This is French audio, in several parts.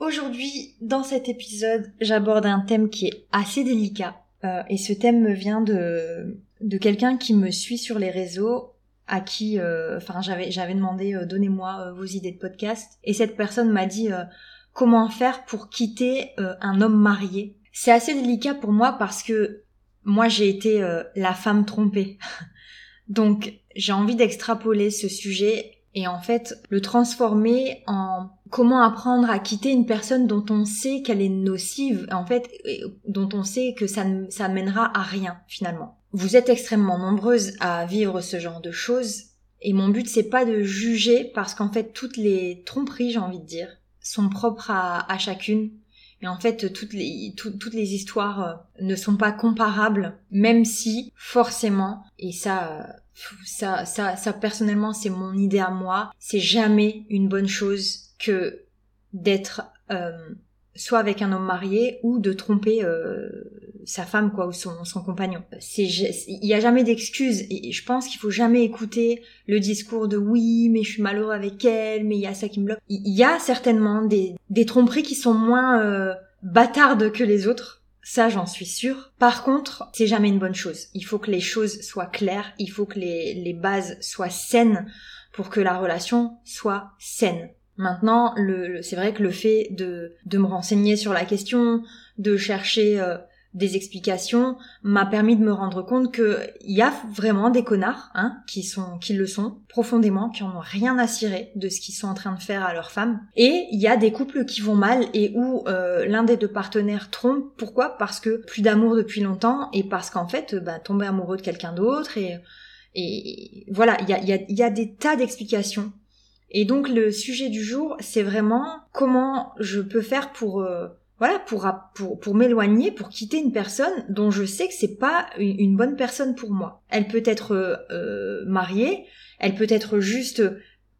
Aujourd'hui, dans cet épisode, j'aborde un thème qui est assez délicat. Euh, et ce thème me vient de, de quelqu'un qui me suit sur les réseaux, à qui, euh, enfin, j'avais, j'avais demandé, euh, donnez-moi vos idées de podcast. Et cette personne m'a dit, comment faire pour quitter un homme marié. C'est assez délicat pour moi parce que moi, j'ai été la femme trompée. Donc, j'ai envie d'extrapoler ce sujet et en fait le transformer en comment apprendre à quitter une personne dont on sait qu'elle est nocive, en fait, dont on sait que ça ne ça mènera à rien finalement. Vous êtes extrêmement nombreuses à vivre ce genre de choses et mon but c'est pas de juger parce qu'en fait toutes les tromperies, j'ai envie de dire, sont propres à, à chacune. Et en fait, toutes les, toutes les histoires euh, ne sont pas comparables, même si, forcément, et ça, euh, ça, ça, ça personnellement, c'est mon idée à moi. C'est jamais une bonne chose que d'être euh, soit avec un homme marié ou de tromper euh, sa femme quoi ou son, son compagnon. Il y a jamais d'excuses et je pense qu'il faut jamais écouter le discours de oui mais je suis malheureux avec elle mais il y a ça qui me bloque. Il y a certainement des des tromperies qui sont moins euh, bâtardes que les autres ça, j'en suis sûre. Par contre, c'est jamais une bonne chose. Il faut que les choses soient claires, il faut que les, les bases soient saines pour que la relation soit saine. Maintenant, le, c'est vrai que le fait de, de me renseigner sur la question, de chercher euh, des explications m'a permis de me rendre compte que il y a vraiment des connards hein, qui sont qui le sont profondément qui en ont rien à cirer de ce qu'ils sont en train de faire à leur femme et il y a des couples qui vont mal et où euh, l'un des deux partenaires trompe. Pourquoi? Parce que plus d'amour depuis longtemps et parce qu'en fait bah, tomber amoureux de quelqu'un d'autre et et voilà il y a, y, a, y a des tas d'explications et donc le sujet du jour c'est vraiment comment je peux faire pour euh, voilà, pour, pour, pour m'éloigner, pour quitter une personne dont je sais que c'est pas une, bonne personne pour moi. Elle peut être euh, mariée, elle peut être juste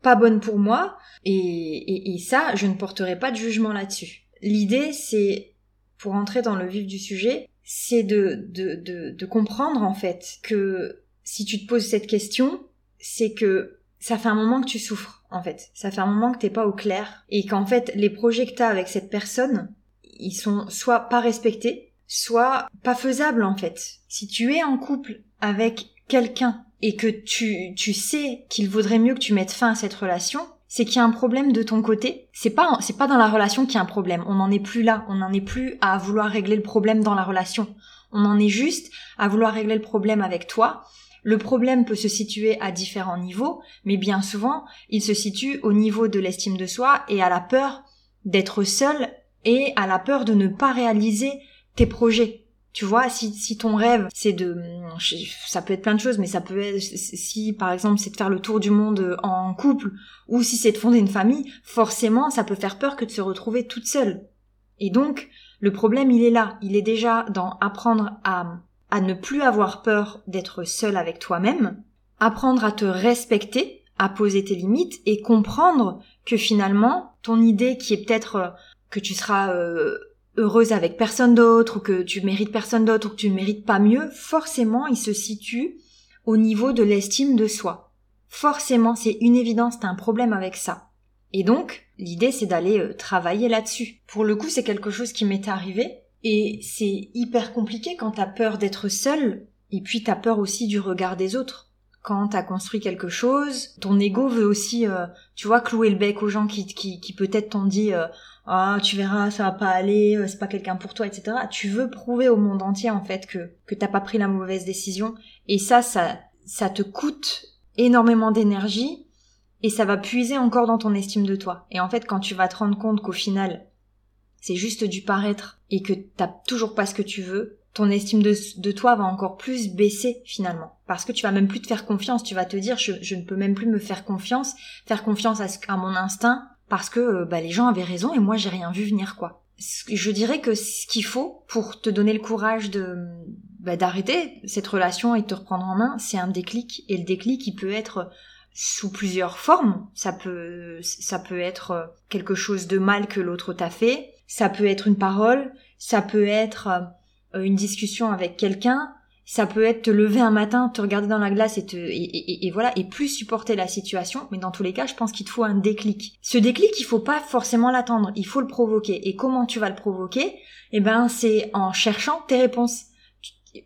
pas bonne pour moi, et, et, ça, je ne porterai pas de jugement là-dessus. L'idée, c'est, pour entrer dans le vif du sujet, c'est de, de, de, de comprendre en fait que si tu te poses cette question, c'est que ça fait un moment que tu souffres, en fait. Ça fait un moment que t'es pas au clair. Et qu'en fait, les projets que t'as avec cette personne, ils sont soit pas respectés, soit pas faisables en fait. Si tu es en couple avec quelqu'un et que tu, tu sais qu'il vaudrait mieux que tu mettes fin à cette relation, c'est qu'il y a un problème de ton côté. C'est pas, c'est pas dans la relation qu'il y a un problème. On n'en est plus là. On n'en est plus à vouloir régler le problème dans la relation. On en est juste à vouloir régler le problème avec toi. Le problème peut se situer à différents niveaux, mais bien souvent, il se situe au niveau de l'estime de soi et à la peur d'être seul et à la peur de ne pas réaliser tes projets. Tu vois, si, si ton rêve, c'est de, ça peut être plein de choses, mais ça peut être, si par exemple c'est de faire le tour du monde en couple, ou si c'est de fonder une famille, forcément ça peut faire peur que de se retrouver toute seule. Et donc, le problème il est là, il est déjà dans apprendre à, à ne plus avoir peur d'être seule avec toi-même, apprendre à te respecter, à poser tes limites et comprendre que finalement, ton idée qui est peut-être que tu seras euh, heureuse avec personne d'autre ou que tu mérites personne d'autre ou que tu ne mérites pas mieux, forcément il se situe au niveau de l'estime de soi. Forcément, c'est une évidence, t'as un problème avec ça. Et donc, l'idée c'est d'aller euh, travailler là-dessus. Pour le coup, c'est quelque chose qui m'est arrivé et c'est hyper compliqué quand t'as peur d'être seule et puis t'as peur aussi du regard des autres. Quand t'as construit quelque chose, ton ego veut aussi, euh, tu vois, clouer le bec aux gens qui, qui, qui peut-être t'ont dit ah tu verras ça va pas aller euh, c'est pas quelqu'un pour toi etc tu veux prouver au monde entier en fait que que t'as pas pris la mauvaise décision. Et ça ça ça te coûte énormément d'énergie et ça va puiser encore dans ton estime de toi. Et en fait quand tu vas te rendre compte qu'au final c'est juste du paraître et que t'as toujours pas ce que tu veux ton estime de, toi va encore plus baisser finalement. Parce que tu vas même plus te faire confiance, tu vas te dire je, je ne peux même plus me faire confiance, faire confiance à, à mon instinct, parce que euh, bah, les gens avaient raison et moi j'ai rien vu venir quoi. je dirais que ce qu'il faut pour te donner le courage de bah, d'arrêter cette relation et de te reprendre en main, c'est un déclic. Et le déclic, il peut être sous plusieurs formes. Ça peut, ça peut être quelque chose de mal que l'autre t'a fait. Ça peut être une parole. Ça peut être euh, une discussion avec quelqu'un ça peut être te lever un matin, te regarder dans la glace et te et, voilà et plus supporter la situation. Mais dans tous les cas, je pense qu'il te faut un déclic. Ce déclic, il faut pas forcément l'attendre, il faut le provoquer. Et comment tu vas le provoquer? Eh ben, c'est en cherchant tes réponses.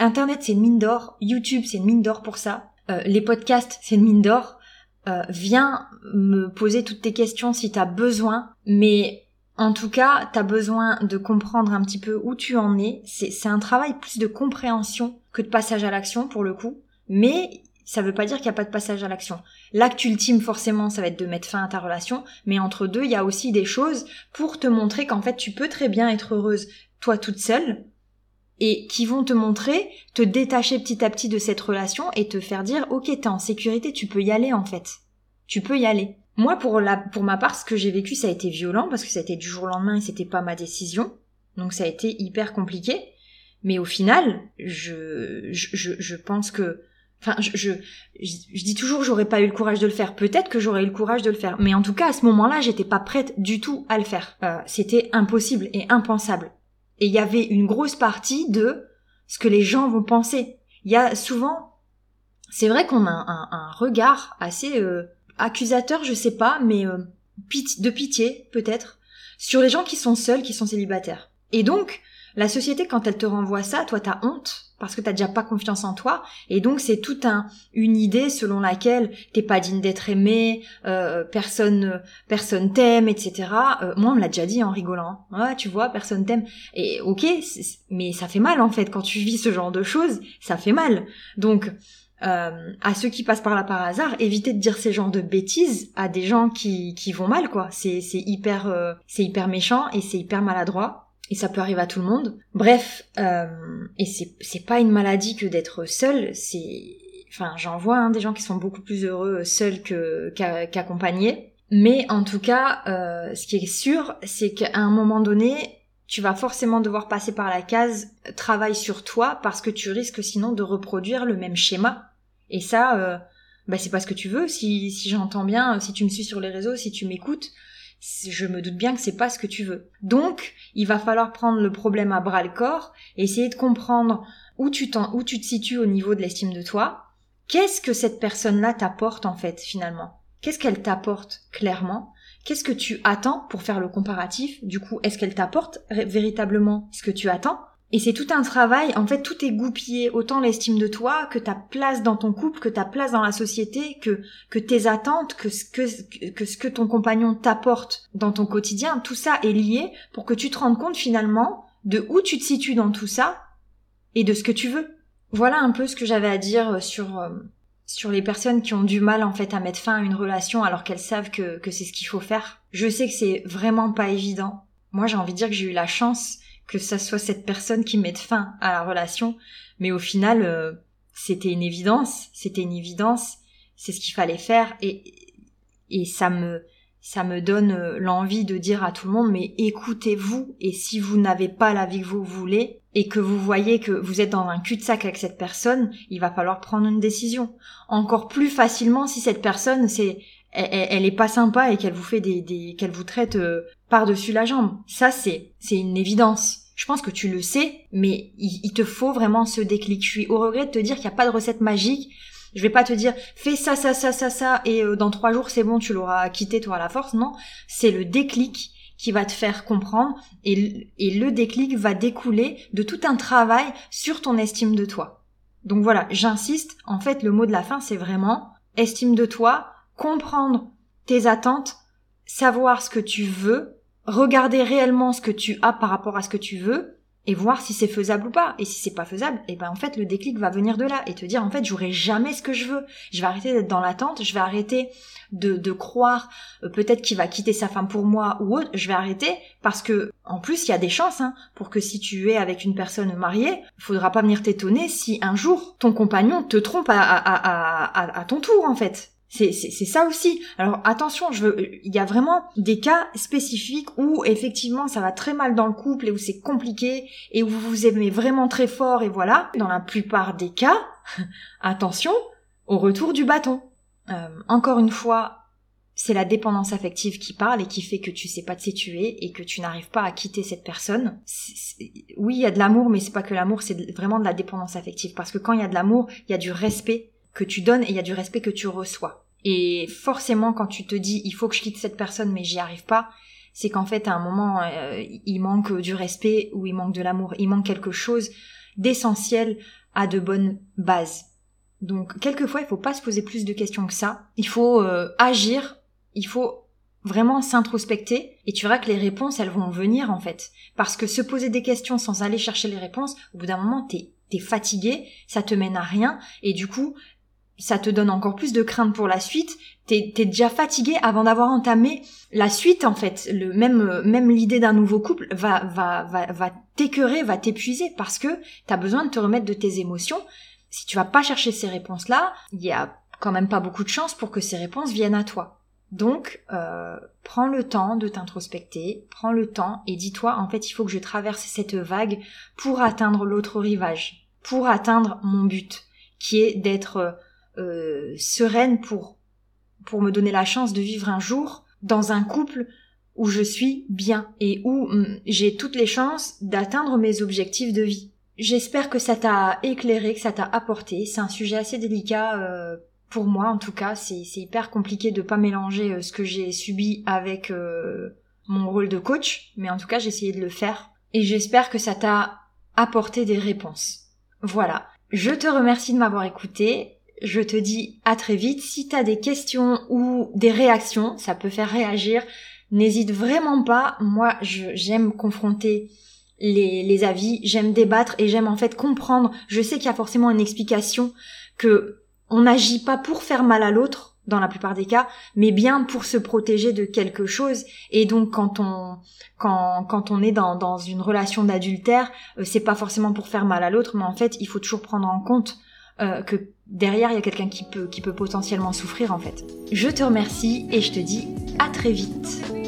Internet, c'est une mine d'or. YouTube, c'est une mine d'or pour ça. Euh, les podcasts, c'est une mine d'or. Euh, viens me poser toutes tes questions si tu as besoin, mais en tout cas, tu as besoin de comprendre un petit peu où tu en es. C'est un travail plus de compréhension que de passage à l'action pour le coup. Mais ça veut pas dire qu'il n'y a pas de passage à l'action. L'acte ultime, forcément, ça va être de mettre fin à ta relation. Mais entre deux, il y a aussi des choses pour te montrer qu'en fait, tu peux très bien être heureuse, toi toute seule, et qui vont te montrer, te détacher petit à petit de cette relation et te faire dire, ok, t'es en sécurité, tu peux y aller en fait. Tu peux y aller. Moi, pour la, pour ma part, ce que j'ai vécu, ça a été violent parce que ça a été du jour au lendemain et c'était pas ma décision. Donc ça a été hyper compliqué. Mais au final, je, je, je pense que, enfin, je, je, je dis toujours j'aurais pas eu le courage de le faire. Peut-être que j'aurais eu le courage de le faire. Mais en tout cas, à ce moment-là, j'étais pas prête du tout à le faire. Euh, c'était impossible et impensable. Et il y avait une grosse partie de ce que les gens vont penser. Il y a souvent, c'est vrai qu'on a un, un, regard assez euh, accusateur, je sais pas, mais euh, de pitié peut-être, sur les gens qui sont seuls, qui sont célibataires. Et donc, la société, quand elle te renvoie ça, toi t'as honte parce que t'as déjà pas confiance en toi, et donc c'est toute un, une idée selon laquelle t'es pas digne d'être aimé, euh, personne personne t'aime, etc. Euh, moi on me l'a déjà dit en rigolant, ouais tu vois personne t'aime, et ok, mais ça fait mal en fait quand tu vis ce genre de choses, ça fait mal. Donc euh, à ceux qui passent par là par hasard, évitez de dire ces genres de bêtises à des gens qui, qui vont mal, quoi. C'est, hyper, euh, c'est hyper méchant et c'est hyper maladroit. Et ça peut arriver à tout le monde. Bref, euh, et c'est, pas une maladie que d'être seul. C'est, enfin, j'en vois hein, des gens qui sont beaucoup plus heureux seuls qu'accompagnés. Mais en tout cas, ce qui est sûr, c'est qu'à un moment donné, tu vas forcément devoir passer par la case travail sur toi parce que tu risques sinon de reproduire le même schéma et ça, euh, bah, c'est pas ce que tu veux. Si, si j'entends bien, si tu me suis sur les réseaux, si tu m'écoutes, je me doute bien que c'est pas ce que tu veux. Donc, il va falloir prendre le problème à bras le corps, essayer de comprendre où tu où tu te situes au niveau de l'estime de toi. Qu'est-ce que cette personne-là t'apporte en fait finalement? Qu'est-ce qu'elle t'apporte clairement? Qu'est-ce que tu attends pour faire le comparatif? Du coup, est-ce qu'elle t'apporte véritablement ce que tu attends? Et c'est tout un travail, en fait, tout est goupillé, autant l'estime de toi, que ta place dans ton couple, que ta place dans la société, que, tes attentes, que ce que, ton compagnon t'apporte dans ton quotidien, tout ça est lié pour que tu te rendes compte finalement de où tu te situes dans tout ça et de ce que tu veux. Voilà un peu ce que j'avais à dire sur, euh, sur les personnes qui ont du mal en fait à mettre fin à une relation alors qu'elles savent que, que c'est ce qu'il faut faire. Je sais que c'est vraiment pas évident. Moi j'ai envie de dire que j'ai eu la chance que ça soit cette personne qui mette fin à la relation. Mais au final, euh, c'était une évidence, c'était une évidence, c'est ce qu'il fallait faire et, et ça me, ça me donne euh, l'envie de dire à tout le monde, mais écoutez-vous et si vous n'avez pas la vie que vous voulez et que vous voyez que vous êtes dans un cul-de-sac avec cette personne, il va falloir prendre une décision. Encore plus facilement si cette personne, c'est, elle, est pas sympa et qu'elle vous fait des, des qu'elle vous traite euh, par-dessus la jambe. Ça c'est c'est une évidence. Je pense que tu le sais, mais il, te faut vraiment ce déclic. Je suis au regret de te dire qu'il n'y a pas de recette magique. Je vais pas te dire fais ça ça ça ça ça et euh, dans trois jours c'est bon tu l'auras quitté toi à la force. Non, c'est le déclic qui va te faire comprendre et, et le déclic va découler de tout un travail sur ton estime de toi. Donc voilà, j'insiste. En fait, le mot de la fin c'est vraiment estime de toi, comprendre tes attentes, savoir ce que tu veux, regarder réellement ce que tu as par rapport à ce que tu veux et voir si c'est faisable ou pas. Et si c'est pas faisable, et eh ben en fait le déclic va venir de là et te dire en fait j'aurai jamais ce que je veux. Je vais arrêter d'être dans l'attente, je vais arrêter de, de croire euh, peut-être qu'il va quitter sa femme pour moi ou autre. Je vais arrêter parce que en plus il y a des chances hein, pour que si tu es avec une personne mariée, faudra pas venir t'étonner si un jour ton compagnon te trompe à, à, à, à, à ton tour en fait C'est ça aussi. Alors attention, je veux, il y a vraiment des cas spécifiques où effectivement ça va très mal dans le couple et où c'est compliqué et où vous vous aimez vraiment très fort et voilà. Dans la plupart des cas, attention au retour du bâton. Euh, encore une fois, c'est la dépendance affective qui parle et qui fait que tu sais pas te situer et que tu n'arrives pas à quitter cette personne. oui, il y a de l'amour, mais c'est pas que l'amour, c'est vraiment de la dépendance affective. Parce que quand il y a de l'amour, il y a du respect que tu donnes et il y a du respect que tu reçois. Et forcément, quand tu te dis il faut que je quitte cette personne, mais j'y arrive pas, c'est qu'en fait à un moment euh, il manque du respect ou il manque de l'amour, il manque quelque chose d'essentiel à de bonnes bases. Donc quelquefois il faut pas se poser plus de questions que ça. Il faut euh, agir. Il faut vraiment s'introspecter. Et tu verras que les réponses elles vont venir en fait. Parce que se poser des questions sans aller chercher les réponses au bout d'un moment t'es t'es fatigué ça te mène à rien. Et du coup ça te donne encore plus de crainte pour la suite. T'es déjà fatigué avant d'avoir entamé la suite en fait. Le même même l'idée d'un nouveau couple va va va va t'écœurer va t'épuiser parce que t'as besoin de te remettre de tes émotions. Si tu vas pas chercher ces réponses là il y a quand même pas beaucoup de chance pour que ces réponses viennent à toi. Donc, euh, prends le temps de t'introspecter, prends le temps et dis-toi, en fait, il faut que je traverse cette vague pour atteindre l'autre rivage, pour atteindre mon but, qui est d'être euh, sereine pour, pour me donner la chance de vivre un jour dans un couple où je suis bien et où mm, j'ai toutes les chances d'atteindre mes objectifs de vie. J'espère que ça t'a éclairé, que ça t'a apporté. C'est un sujet assez délicat euh, pour moi en tout cas, c'est hyper compliqué de pas mélanger euh, ce que j'ai subi avec euh, mon rôle de coach, mais en tout cas j'ai essayé de le faire et j'espère que ça t'a apporté des réponses. Voilà. Je te remercie de m'avoir écouté. Je te dis à très vite. Si t'as des questions ou des réactions, ça peut faire réagir. N'hésite vraiment pas. Moi, j'aime confronter les, avis, j'aime débattre et j'aime en fait comprendre. Je sais qu'il y a forcément une explication que on n'agit pas pour faire mal à l'autre dans la plupart des cas, mais bien pour se protéger de quelque chose. Et donc quand on quand quand on est dans dans une relation d'adultère, euh, c'est pas forcément pour faire mal à l'autre, mais en fait il faut toujours prendre en compte euh, que derrière il y a quelqu'un qui peut qui peut potentiellement souffrir en fait. Je te remercie et je te dis à très vite.